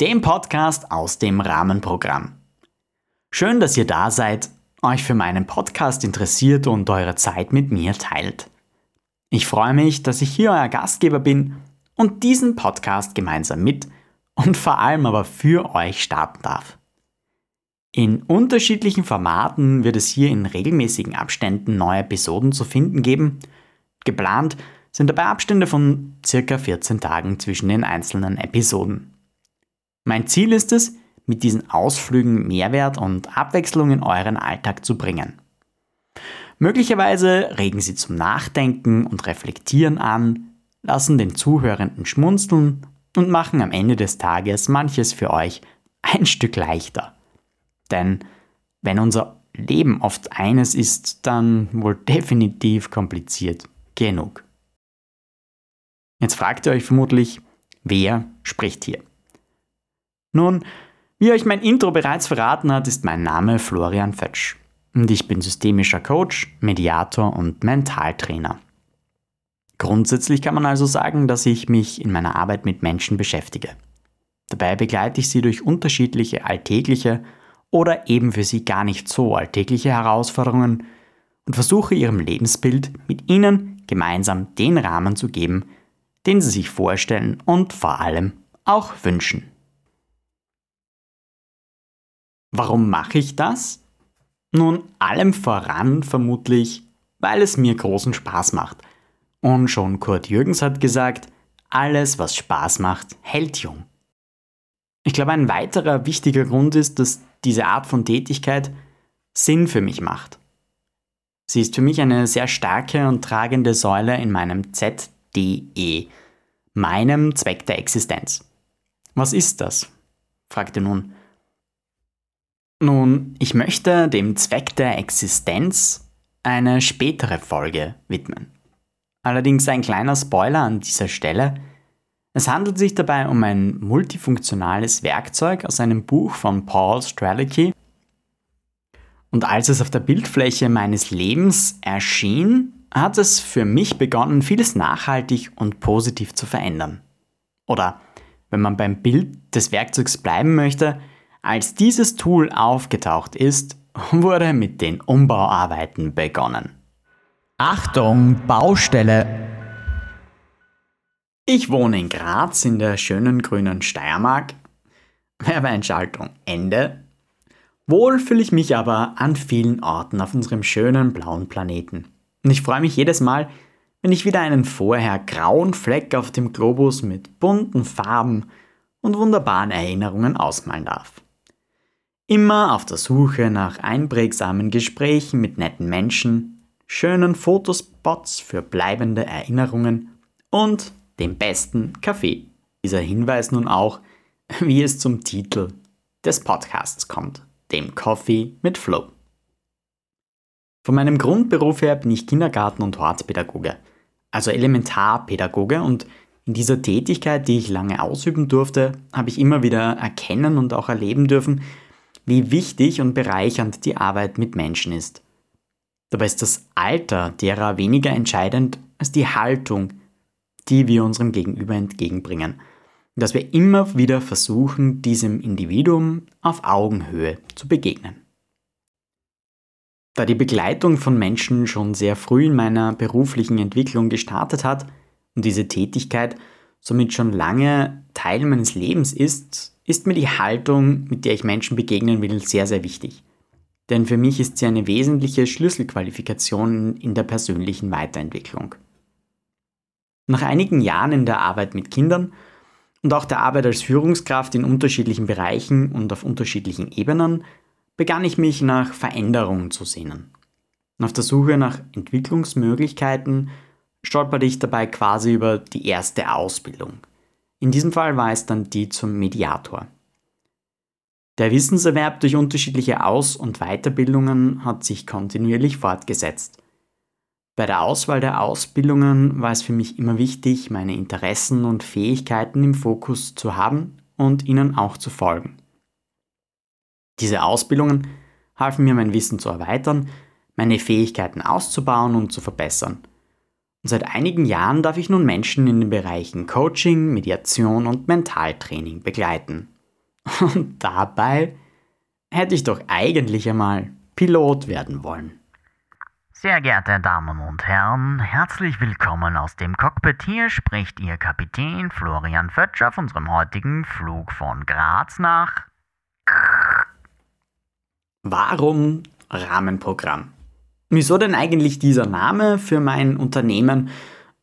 dem Podcast aus dem Rahmenprogramm. Schön, dass ihr da seid, euch für meinen Podcast interessiert und eure Zeit mit mir teilt. Ich freue mich, dass ich hier euer Gastgeber bin und diesen Podcast gemeinsam mit und vor allem aber für euch starten darf. In unterschiedlichen Formaten wird es hier in regelmäßigen Abständen neue Episoden zu finden geben. Geplant sind dabei Abstände von circa 14 Tagen zwischen den einzelnen Episoden. Mein Ziel ist es, mit diesen Ausflügen Mehrwert und Abwechslung in euren Alltag zu bringen. Möglicherweise regen sie zum Nachdenken und Reflektieren an, lassen den Zuhörenden schmunzeln und machen am Ende des Tages manches für euch ein Stück leichter. Denn wenn unser Leben oft eines ist, dann wohl definitiv kompliziert genug. Jetzt fragt ihr euch vermutlich, wer spricht hier? Nun, wie euch mein Intro bereits verraten hat, ist mein Name Florian Fötsch und ich bin systemischer Coach, Mediator und Mentaltrainer. Grundsätzlich kann man also sagen, dass ich mich in meiner Arbeit mit Menschen beschäftige. Dabei begleite ich sie durch unterschiedliche alltägliche oder eben für sie gar nicht so alltägliche Herausforderungen und versuche ihrem Lebensbild mit ihnen gemeinsam den Rahmen zu geben, den sie sich vorstellen und vor allem auch wünschen. Warum mache ich das? Nun, allem voran vermutlich, weil es mir großen Spaß macht. Und schon Kurt Jürgens hat gesagt, alles, was Spaß macht, hält jung. Ich glaube, ein weiterer wichtiger Grund ist, dass diese Art von Tätigkeit Sinn für mich macht. Sie ist für mich eine sehr starke und tragende Säule in meinem Z DE, meinem Zweck der Existenz. Was ist das? fragte nun. Nun, ich möchte dem Zweck der Existenz eine spätere Folge widmen. Allerdings ein kleiner Spoiler an dieser Stelle. Es handelt sich dabei um ein multifunktionales Werkzeug aus einem Buch von Paul Strelicky. Und als es auf der Bildfläche meines Lebens erschien, hat es für mich begonnen, vieles nachhaltig und positiv zu verändern. Oder, wenn man beim Bild des Werkzeugs bleiben möchte, als dieses Tool aufgetaucht ist, wurde mit den Umbauarbeiten begonnen. Achtung, Baustelle! Ich wohne in Graz in der schönen grünen Steiermark. Werbeeinschaltung Ende. Wohl fühle ich mich aber an vielen Orten auf unserem schönen blauen Planeten. Und ich freue mich jedes Mal, wenn ich wieder einen vorher grauen Fleck auf dem Globus mit bunten Farben und wunderbaren Erinnerungen ausmalen darf. Immer auf der Suche nach einprägsamen Gesprächen mit netten Menschen, schönen Fotospots für bleibende Erinnerungen und dem besten Kaffee. Dieser Hinweis nun auch, wie es zum Titel des Podcasts kommt, dem Coffee mit Flow. Von meinem Grundberuf her bin ich Kindergarten- und Hortpädagoge, also Elementarpädagoge und in dieser Tätigkeit, die ich lange ausüben durfte, habe ich immer wieder erkennen und auch erleben dürfen, wie wichtig und bereichernd die Arbeit mit Menschen ist. Dabei ist das Alter derer weniger entscheidend als die Haltung, die wir unserem Gegenüber entgegenbringen. Dass wir immer wieder versuchen, diesem Individuum auf Augenhöhe zu begegnen. Da die Begleitung von Menschen schon sehr früh in meiner beruflichen Entwicklung gestartet hat und diese Tätigkeit somit schon lange Teil meines Lebens ist, ist mir die Haltung, mit der ich Menschen begegnen will, sehr, sehr wichtig. Denn für mich ist sie eine wesentliche Schlüsselqualifikation in der persönlichen Weiterentwicklung. Nach einigen Jahren in der Arbeit mit Kindern und auch der Arbeit als Führungskraft in unterschiedlichen Bereichen und auf unterschiedlichen Ebenen begann ich mich nach Veränderungen zu sehnen. Und auf der Suche nach Entwicklungsmöglichkeiten stolperte ich dabei quasi über die erste Ausbildung. In diesem Fall war es dann die zum Mediator. Der Wissenserwerb durch unterschiedliche Aus- und Weiterbildungen hat sich kontinuierlich fortgesetzt. Bei der Auswahl der Ausbildungen war es für mich immer wichtig, meine Interessen und Fähigkeiten im Fokus zu haben und ihnen auch zu folgen. Diese Ausbildungen halfen mir mein Wissen zu erweitern, meine Fähigkeiten auszubauen und zu verbessern. Und seit einigen Jahren darf ich nun Menschen in den Bereichen Coaching, Mediation und Mentaltraining begleiten. Und dabei hätte ich doch eigentlich einmal Pilot werden wollen. Sehr geehrte Damen und Herren, herzlich willkommen aus dem Cockpit. Hier spricht Ihr Kapitän Florian Fötsch auf unserem heutigen Flug von Graz nach. Warum Rahmenprogramm? Wieso denn eigentlich dieser Name für mein Unternehmen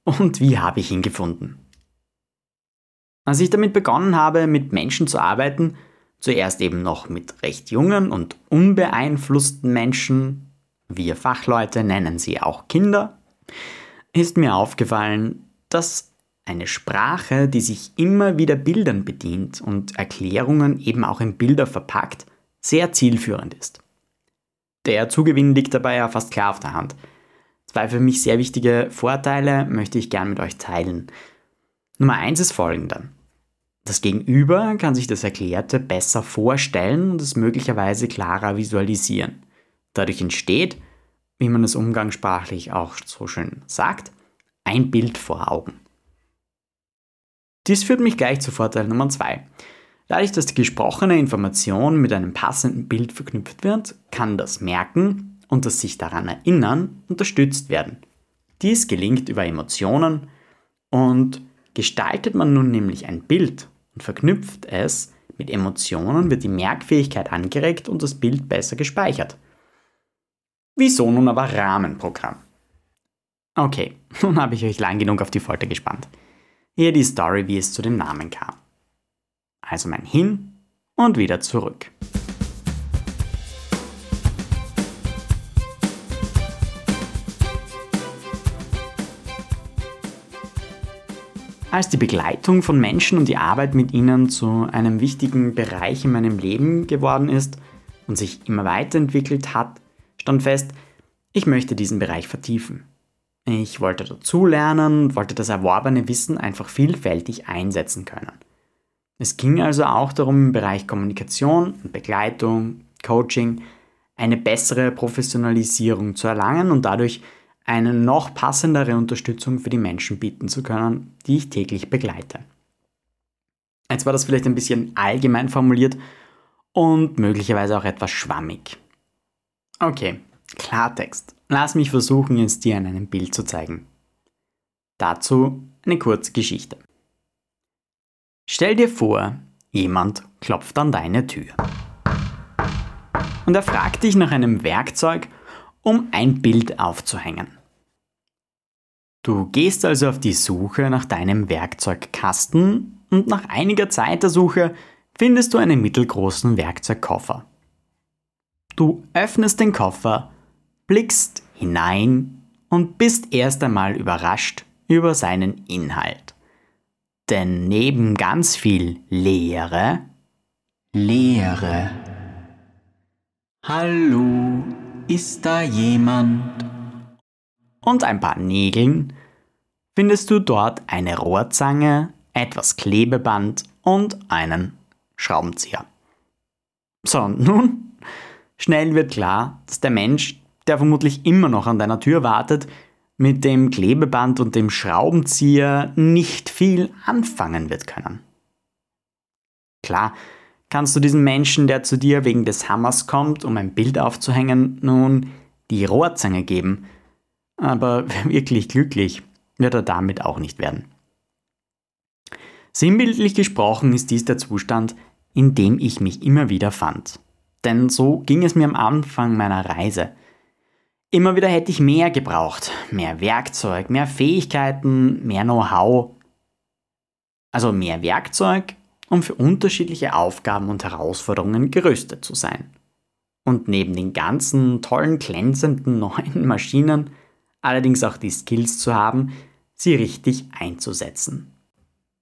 und wie habe ich ihn gefunden? Als ich damit begonnen habe, mit Menschen zu arbeiten, zuerst eben noch mit recht jungen und unbeeinflussten Menschen, wir Fachleute nennen sie auch Kinder, ist mir aufgefallen, dass eine Sprache, die sich immer wieder Bildern bedient und Erklärungen eben auch in Bilder verpackt, sehr zielführend ist. Der Zugewinn liegt dabei ja fast klar auf der Hand. Zwei für mich sehr wichtige Vorteile möchte ich gern mit euch teilen. Nummer eins ist folgender. Das Gegenüber kann sich das Erklärte besser vorstellen und es möglicherweise klarer visualisieren. Dadurch entsteht, wie man es umgangssprachlich auch so schön sagt, ein Bild vor Augen. Dies führt mich gleich zu Vorteil Nummer zwei. Dadurch, dass die gesprochene Information mit einem passenden Bild verknüpft wird, kann das Merken und das sich daran erinnern unterstützt werden. Dies gelingt über Emotionen und gestaltet man nun nämlich ein Bild und verknüpft es mit Emotionen, wird die Merkfähigkeit angeregt und das Bild besser gespeichert. Wieso nun aber Rahmenprogramm? Okay, nun habe ich euch lang genug auf die Folter gespannt. Hier die Story, wie es zu dem Namen kam. Also mein Hin und wieder zurück. Als die Begleitung von Menschen und die Arbeit mit ihnen zu einem wichtigen Bereich in meinem Leben geworden ist und sich immer weiterentwickelt hat, stand fest, ich möchte diesen Bereich vertiefen. Ich wollte dazulernen wollte das erworbene Wissen einfach vielfältig einsetzen können. Es ging also auch darum, im Bereich Kommunikation und Begleitung, Coaching, eine bessere Professionalisierung zu erlangen und dadurch eine noch passendere Unterstützung für die Menschen bieten zu können, die ich täglich begleite. Jetzt war das vielleicht ein bisschen allgemein formuliert und möglicherweise auch etwas schwammig. Okay, Klartext. Lass mich versuchen, es dir in einem Bild zu zeigen. Dazu eine kurze Geschichte. Stell dir vor, jemand klopft an deine Tür. Und er fragt dich nach einem Werkzeug, um ein Bild aufzuhängen. Du gehst also auf die Suche nach deinem Werkzeugkasten und nach einiger Zeit der Suche findest du einen mittelgroßen Werkzeugkoffer. Du öffnest den Koffer, blickst hinein und bist erst einmal überrascht über seinen Inhalt. Denn neben ganz viel Leere, Leere. Hallo, ist da jemand? Und ein paar Nägeln findest du dort eine Rohrzange, etwas Klebeband und einen Schraubenzieher. So, nun, schnell wird klar, dass der Mensch, der vermutlich immer noch an deiner Tür wartet, mit dem Klebeband und dem Schraubenzieher nicht viel anfangen wird können. Klar, kannst du diesem Menschen, der zu dir wegen des Hammers kommt, um ein Bild aufzuhängen, nun die Rohrzange geben, aber wirklich glücklich wird er damit auch nicht werden. Sinnbildlich gesprochen ist dies der Zustand, in dem ich mich immer wieder fand. Denn so ging es mir am Anfang meiner Reise. Immer wieder hätte ich mehr gebraucht, mehr Werkzeug, mehr Fähigkeiten, mehr Know-how. Also mehr Werkzeug, um für unterschiedliche Aufgaben und Herausforderungen gerüstet zu sein. Und neben den ganzen tollen, glänzenden neuen Maschinen allerdings auch die Skills zu haben, sie richtig einzusetzen.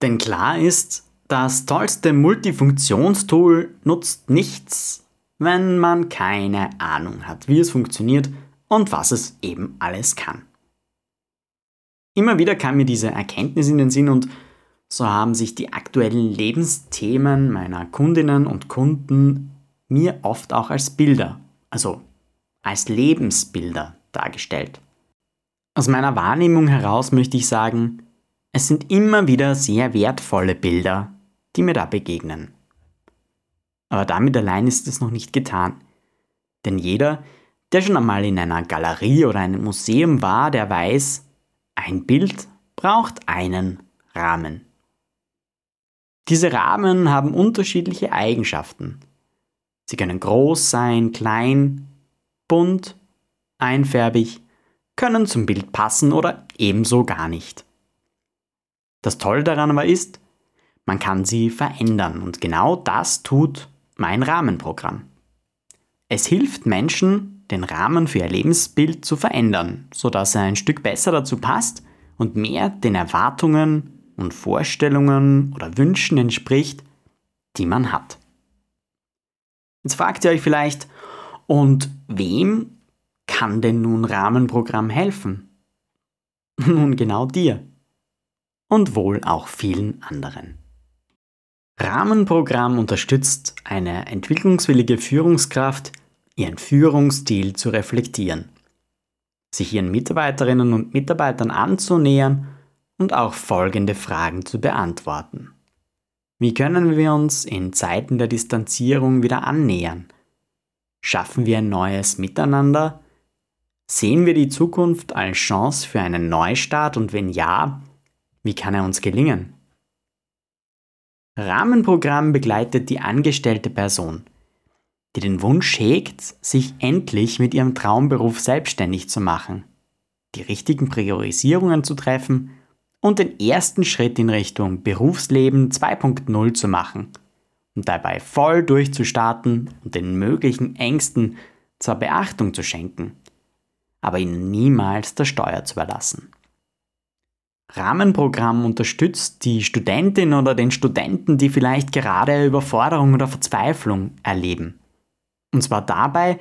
Denn klar ist, Das tollste Multifunktionstool nutzt nichts, wenn man keine Ahnung hat, wie es funktioniert und was es eben alles kann. Immer wieder kam mir diese Erkenntnis in den Sinn und so haben sich die aktuellen Lebensthemen meiner Kundinnen und Kunden mir oft auch als Bilder, also als Lebensbilder dargestellt. Aus meiner Wahrnehmung heraus möchte ich sagen, es sind immer wieder sehr wertvolle Bilder, die mir da begegnen. Aber damit allein ist es noch nicht getan. Denn jeder, der schon einmal in einer Galerie oder einem Museum war, der weiß, ein Bild braucht einen Rahmen. Diese Rahmen haben unterschiedliche Eigenschaften. Sie können groß sein, klein, bunt, einfärbig, können zum Bild passen oder ebenso gar nicht. Das Tolle daran aber ist, man kann sie verändern und genau das tut mein Rahmenprogramm. Es hilft Menschen, den Rahmen für ihr Lebensbild zu verändern, sodass er ein Stück besser dazu passt und mehr den Erwartungen und Vorstellungen oder Wünschen entspricht, die man hat. Jetzt fragt ihr euch vielleicht, und wem kann denn nun Rahmenprogramm helfen? Nun genau dir. Und wohl auch vielen anderen. Rahmenprogramm unterstützt eine entwicklungswillige Führungskraft, ihren Führungsstil zu reflektieren, sich ihren Mitarbeiterinnen und Mitarbeitern anzunähern und auch folgende Fragen zu beantworten. Wie können wir uns in Zeiten der Distanzierung wieder annähern? Schaffen wir ein neues Miteinander? Sehen wir die Zukunft als Chance für einen Neustart und wenn ja, wie kann er uns gelingen? Rahmenprogramm begleitet die angestellte Person, die den Wunsch hegt, sich endlich mit ihrem Traumberuf selbstständig zu machen, die richtigen Priorisierungen zu treffen und den ersten Schritt in Richtung Berufsleben 2.0 zu machen und dabei voll durchzustarten und den möglichen Ängsten zwar Beachtung zu schenken, aber ihnen niemals der Steuer zu überlassen. Rahmenprogramm unterstützt die Studentin oder den Studenten, die vielleicht gerade Überforderung oder Verzweiflung erleben. Und zwar dabei,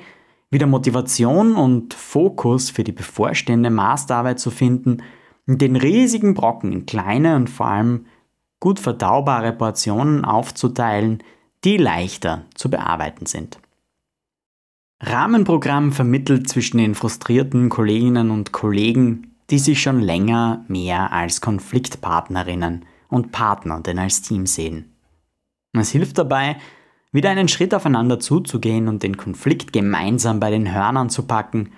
wieder Motivation und Fokus für die bevorstehende Masterarbeit zu finden, den riesigen Brocken in kleine und vor allem gut verdaubare Portionen aufzuteilen, die leichter zu bearbeiten sind. Rahmenprogramm vermittelt zwischen den frustrierten Kolleginnen und Kollegen die sich schon länger mehr als Konfliktpartnerinnen und Partner denn als Team sehen. Es hilft dabei, wieder einen Schritt aufeinander zuzugehen und den Konflikt gemeinsam bei den Hörnern zu packen,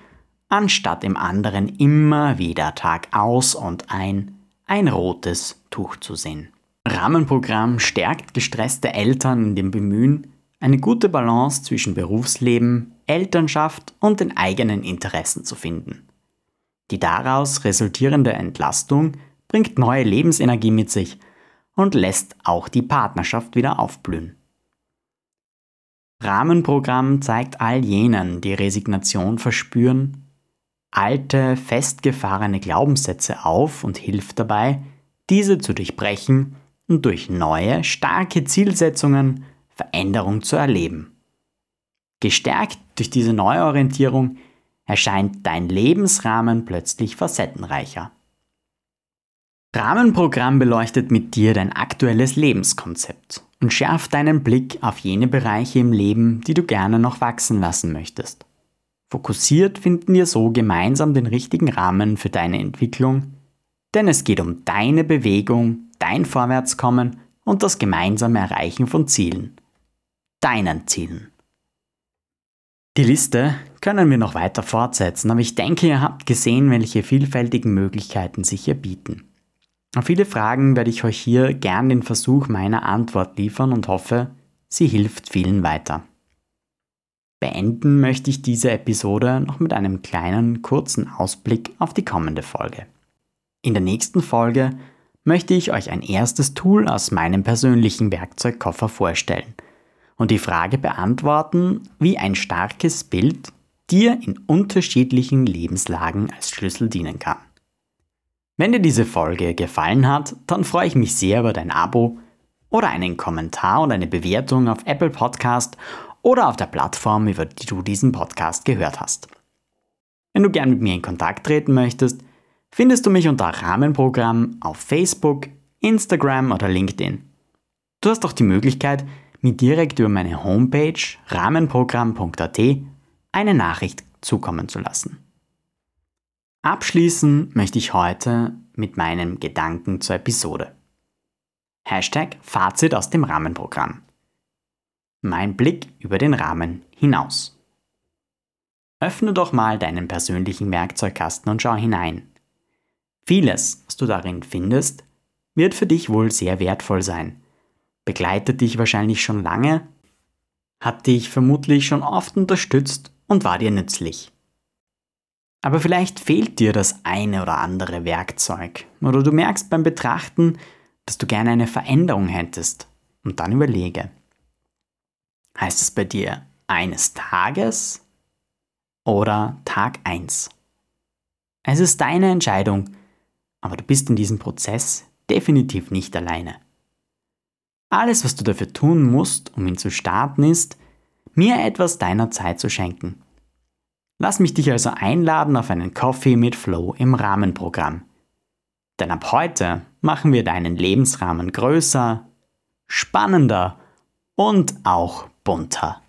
anstatt im anderen immer wieder Tag aus und ein ein rotes Tuch zu sehen. Rahmenprogramm stärkt gestresste Eltern in dem Bemühen, eine gute Balance zwischen Berufsleben, Elternschaft und den eigenen Interessen zu finden. Die daraus resultierende Entlastung bringt neue Lebensenergie mit sich und lässt auch die Partnerschaft wieder aufblühen. Rahmenprogramm zeigt all jenen, die Resignation verspüren, alte, festgefahrene Glaubenssätze auf und hilft dabei, diese zu durchbrechen und durch neue, starke Zielsetzungen Veränderung zu erleben. Gestärkt durch diese Neuorientierung erscheint dein Lebensrahmen plötzlich facettenreicher. Rahmenprogramm beleuchtet mit dir dein aktuelles Lebenskonzept und schärft deinen Blick auf jene Bereiche im Leben, die du gerne noch wachsen lassen möchtest. Fokussiert finden wir so gemeinsam den richtigen Rahmen für deine Entwicklung, denn es geht um deine Bewegung, dein Vorwärtskommen und das gemeinsame Erreichen von Zielen. Deinen Zielen. Die Liste können wir noch weiter fortsetzen, aber ich denke, ihr habt gesehen, welche vielfältigen Möglichkeiten sich hier bieten. Auf viele Fragen werde ich euch hier gern den Versuch meiner Antwort liefern und hoffe, sie hilft vielen weiter. Beenden möchte ich diese Episode noch mit einem kleinen, kurzen Ausblick auf die kommende Folge. In der nächsten Folge möchte ich euch ein erstes Tool aus meinem persönlichen Werkzeugkoffer vorstellen – und die Frage beantworten, wie ein starkes Bild dir in unterschiedlichen Lebenslagen als Schlüssel dienen kann. Wenn dir diese Folge gefallen hat, dann freue ich mich sehr über dein Abo, oder einen Kommentar oder eine Bewertung auf Apple Podcast oder auf der Plattform, über die du diesen Podcast gehört hast. Wenn du gern mit mir in Kontakt treten möchtest, findest du mich unter Rahmenprogramm auf Facebook, Instagram oder LinkedIn. Du hast auch die Möglichkeit, mir direkt über meine Homepage rahmenprogramm.at eine Nachricht zukommen zu lassen. Abschließen möchte ich heute mit meinem Gedanken zur Episode. Hashtag Fazit aus dem Rahmenprogramm. Mein Blick über den Rahmen hinaus. Öffne doch mal deinen persönlichen Werkzeugkasten und schau hinein. Vieles, was du darin findest, wird für dich wohl sehr wertvoll sein, begleitet dich wahrscheinlich schon lange, hat dich vermutlich schon oft unterstützt und war dir nützlich. Aber vielleicht fehlt dir das eine oder andere Werkzeug oder du merkst beim Betrachten, dass du gerne eine Veränderung hättest und dann überlege. Heißt es bei dir eines Tages oder Tag 1? Es ist deine Entscheidung, aber du bist in diesem Prozess definitiv nicht alleine. Alles, was du dafür tun musst, um ihn zu starten, ist, mir etwas deiner Zeit zu schenken. Lass mich dich also einladen auf einen Coffee mit Flow im Rahmenprogramm. Denn ab heute machen wir deinen Lebensrahmen größer, spannender und auch bunter.